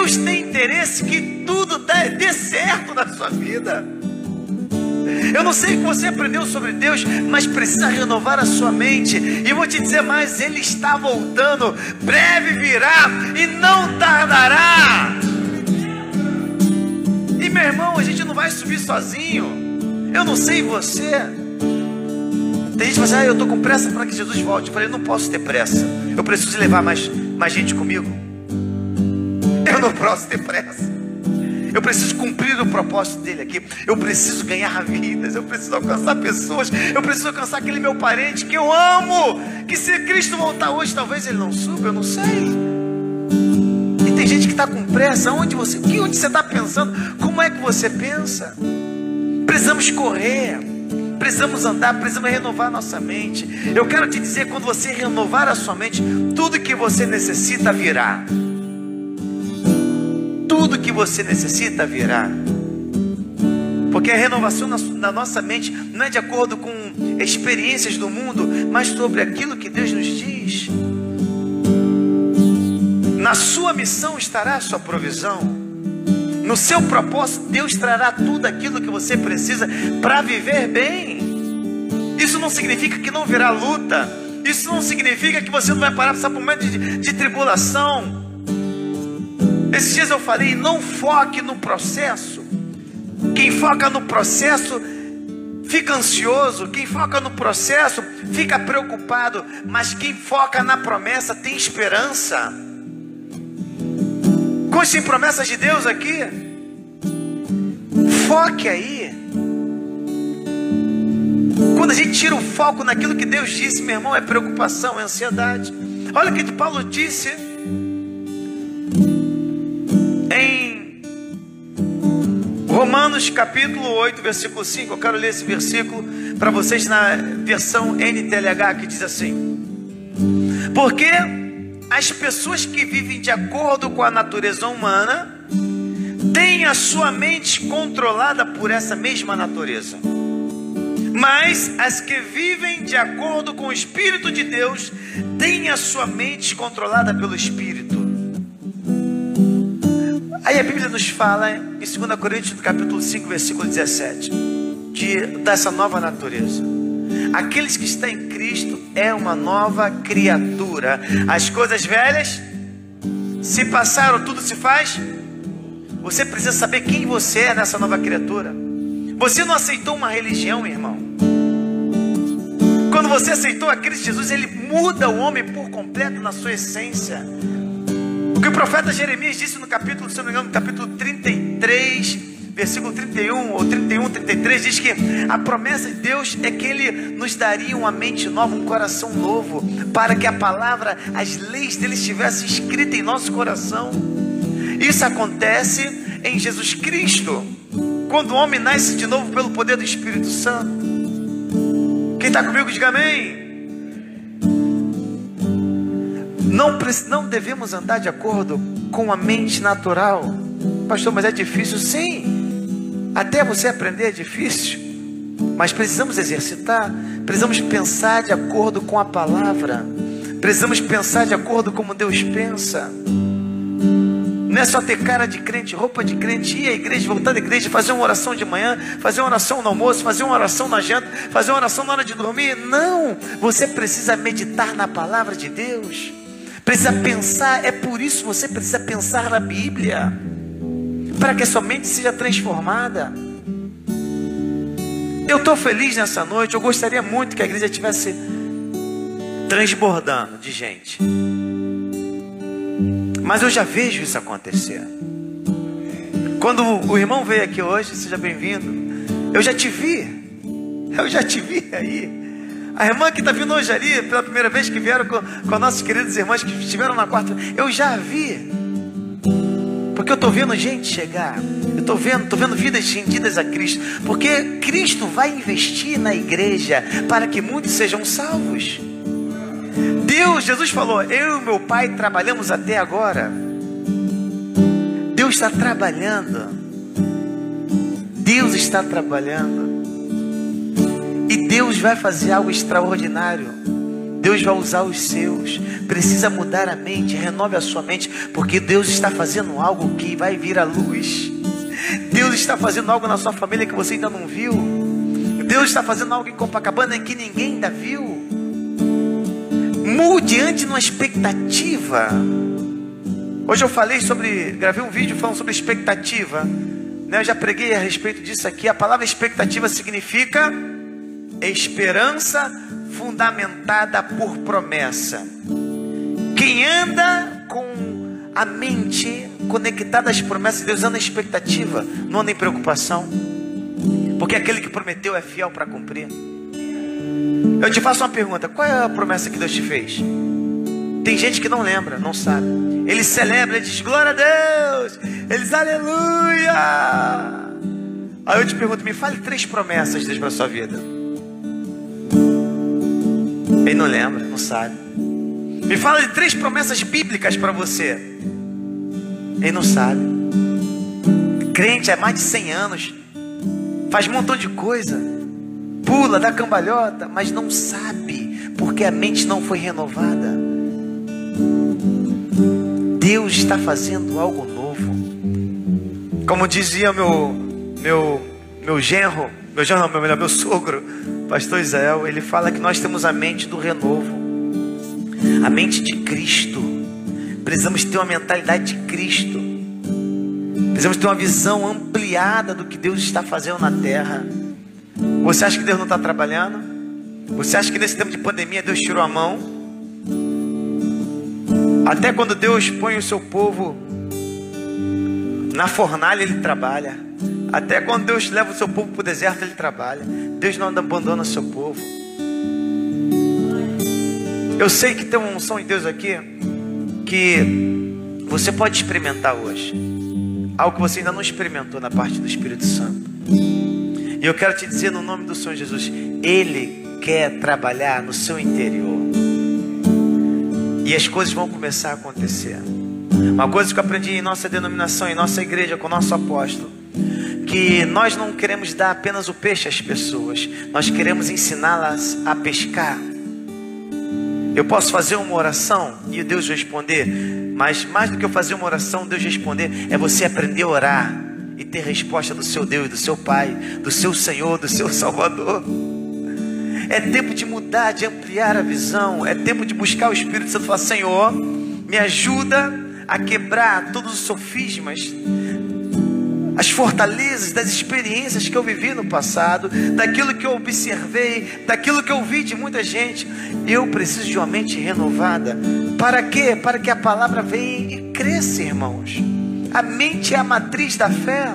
Deus tem interesse que tudo dê certo na sua vida. Eu não sei o que você aprendeu sobre Deus, mas precisa renovar a sua mente. E vou te dizer mais: Ele está voltando, breve virá e não tardará. E meu irmão, a gente não vai subir sozinho. Eu não sei você. Tem gente que fala assim, ah, eu estou com pressa para que Jesus volte. Eu falei, não posso ter pressa. Eu preciso levar mais, mais gente comigo. Eu não posso ter pressa. Eu preciso cumprir o propósito dele aqui. Eu preciso ganhar vidas. Eu preciso alcançar pessoas. Eu preciso alcançar aquele meu parente que eu amo. Que se Cristo voltar hoje, talvez ele não suba. Eu não sei. E tem gente que está com pressa. Onde você, que onde você está pensando? Como é que você pensa? Precisamos correr. Precisamos andar, precisamos renovar nossa mente. Eu quero te dizer, quando você renovar a sua mente, tudo que você necessita virá que você necessita virá. Porque a renovação na nossa mente não é de acordo com experiências do mundo, mas sobre aquilo que Deus nos diz. Na sua missão estará a sua provisão. No seu propósito, Deus trará tudo aquilo que você precisa para viver bem. Isso não significa que não virá luta. Isso não significa que você não vai parar por um momento de, de tribulação. Esses dias eu falei, não foque no processo. Quem foca no processo fica ansioso, quem foca no processo fica preocupado, mas quem foca na promessa tem esperança. Conste em promessas de Deus aqui. Foque aí. Quando a gente tira o foco naquilo que Deus disse, meu irmão, é preocupação, é ansiedade. Olha o que Paulo disse Romanos capítulo 8, versículo 5. Eu quero ler esse versículo para vocês na versão NTLH que diz assim: Porque as pessoas que vivem de acordo com a natureza humana têm a sua mente controlada por essa mesma natureza. Mas as que vivem de acordo com o Espírito de Deus têm a sua mente controlada pelo Espírito. Aí a Bíblia nos fala em 2 Coríntios capítulo 5, versículo 17, de, dessa nova natureza. Aqueles que estão em Cristo é uma nova criatura. As coisas velhas se passaram, tudo se faz. Você precisa saber quem você é nessa nova criatura. Você não aceitou uma religião, irmão. Quando você aceitou a Cristo Jesus, ele muda o homem por completo na sua essência. O que o profeta Jeremias disse no capítulo, se não me engano, no capítulo 33, versículo 31 ou 31, 33, diz que a promessa de Deus é que Ele nos daria uma mente nova, um coração novo, para que a palavra, as leis dele estivessem escritas em nosso coração. Isso acontece em Jesus Cristo, quando o homem nasce de novo pelo poder do Espírito Santo. Quem está comigo, diga amém. Não, não devemos andar de acordo com a mente natural. Pastor, mas é difícil? Sim. Até você aprender é difícil. Mas precisamos exercitar. Precisamos pensar de acordo com a palavra. Precisamos pensar de acordo com como Deus pensa. Não é só ter cara de crente, roupa de crente, ir à igreja, voltar da igreja, fazer uma oração de manhã, fazer uma oração no almoço, fazer uma oração na janta, fazer uma oração na hora de dormir. Não! Você precisa meditar na palavra de Deus precisa pensar, é por isso você precisa pensar na Bíblia, para que a sua mente seja transformada. Eu estou feliz nessa noite, eu gostaria muito que a igreja estivesse transbordando de gente, mas eu já vejo isso acontecer. Quando o irmão veio aqui hoje, seja bem-vindo, eu já te vi, eu já te vi aí. A irmã que está vindo hoje ali, pela primeira vez que vieram com, com nossos queridos irmãos que estiveram na quarta, eu já vi. Porque eu estou vendo gente chegar. Eu estou vendo, estou vendo vidas rendidas a Cristo. Porque Cristo vai investir na igreja para que muitos sejam salvos. Deus, Jesus falou, eu e meu pai trabalhamos até agora. Deus está trabalhando. Deus está trabalhando. E Deus vai fazer algo extraordinário Deus vai usar os seus. Precisa mudar a mente, renove a sua mente, porque Deus está fazendo algo que vai vir à luz. Deus está fazendo algo na sua família que você ainda não viu. Deus está fazendo algo em Copacabana que ninguém ainda viu. Mude ante uma expectativa. Hoje eu falei sobre, gravei um vídeo falando sobre expectativa. Né? Eu já preguei a respeito disso aqui. A palavra expectativa significa esperança fundamentada por promessa. Quem anda com a mente conectada às promessas de Deus anda em expectativa, não anda em preocupação. Porque aquele que prometeu é fiel para cumprir. Eu te faço uma pergunta: qual é a promessa que Deus te fez? Tem gente que não lembra, não sabe. Ele celebra, ele diz glória a Deus, ele diz aleluia. Aí eu te pergunto: me fale três promessas de Deus para sua vida. Ele não lembra, não sabe. Me fala de três promessas bíblicas para você. Ele não sabe. Crente há mais de 100 anos. Faz um montão de coisa. Pula, dá cambalhota, mas não sabe. Porque a mente não foi renovada. Deus está fazendo algo novo. Como dizia meu meu meu genro, meu genro não, meu meu sogro, pastor Israel, ele fala que nós temos a mente do renovo, a mente de Cristo. Precisamos ter uma mentalidade de Cristo. Precisamos ter uma visão ampliada do que Deus está fazendo na terra. Você acha que Deus não está trabalhando? Você acha que nesse tempo de pandemia Deus tirou a mão? Até quando Deus põe o seu povo na fornalha, Ele trabalha. Até quando Deus leva o seu povo para o deserto, Ele trabalha. Deus não abandona o seu povo. Eu sei que tem uma unção de Deus aqui que você pode experimentar hoje. Algo que você ainda não experimentou na parte do Espírito Santo. E eu quero te dizer no nome do Senhor Jesus, Ele quer trabalhar no seu interior. E as coisas vão começar a acontecer. Uma coisa que eu aprendi em nossa denominação, em nossa igreja, com o nosso apóstolo, que nós não queremos dar apenas o peixe às pessoas, nós queremos ensiná-las a pescar. Eu posso fazer uma oração e Deus responder, mas mais do que eu fazer uma oração, Deus responder, é você aprender a orar e ter resposta do seu Deus, do seu Pai, do seu Senhor, do seu Salvador. É tempo de mudar, de ampliar a visão, é tempo de buscar o Espírito Santo e falar: Senhor, me ajuda a quebrar todos os sofismas as fortalezas das experiências que eu vivi no passado, daquilo que eu observei, daquilo que eu vi de muita gente. Eu preciso de uma mente renovada. Para quê? Para que a palavra venha e cresça, irmãos. A mente é a matriz da fé.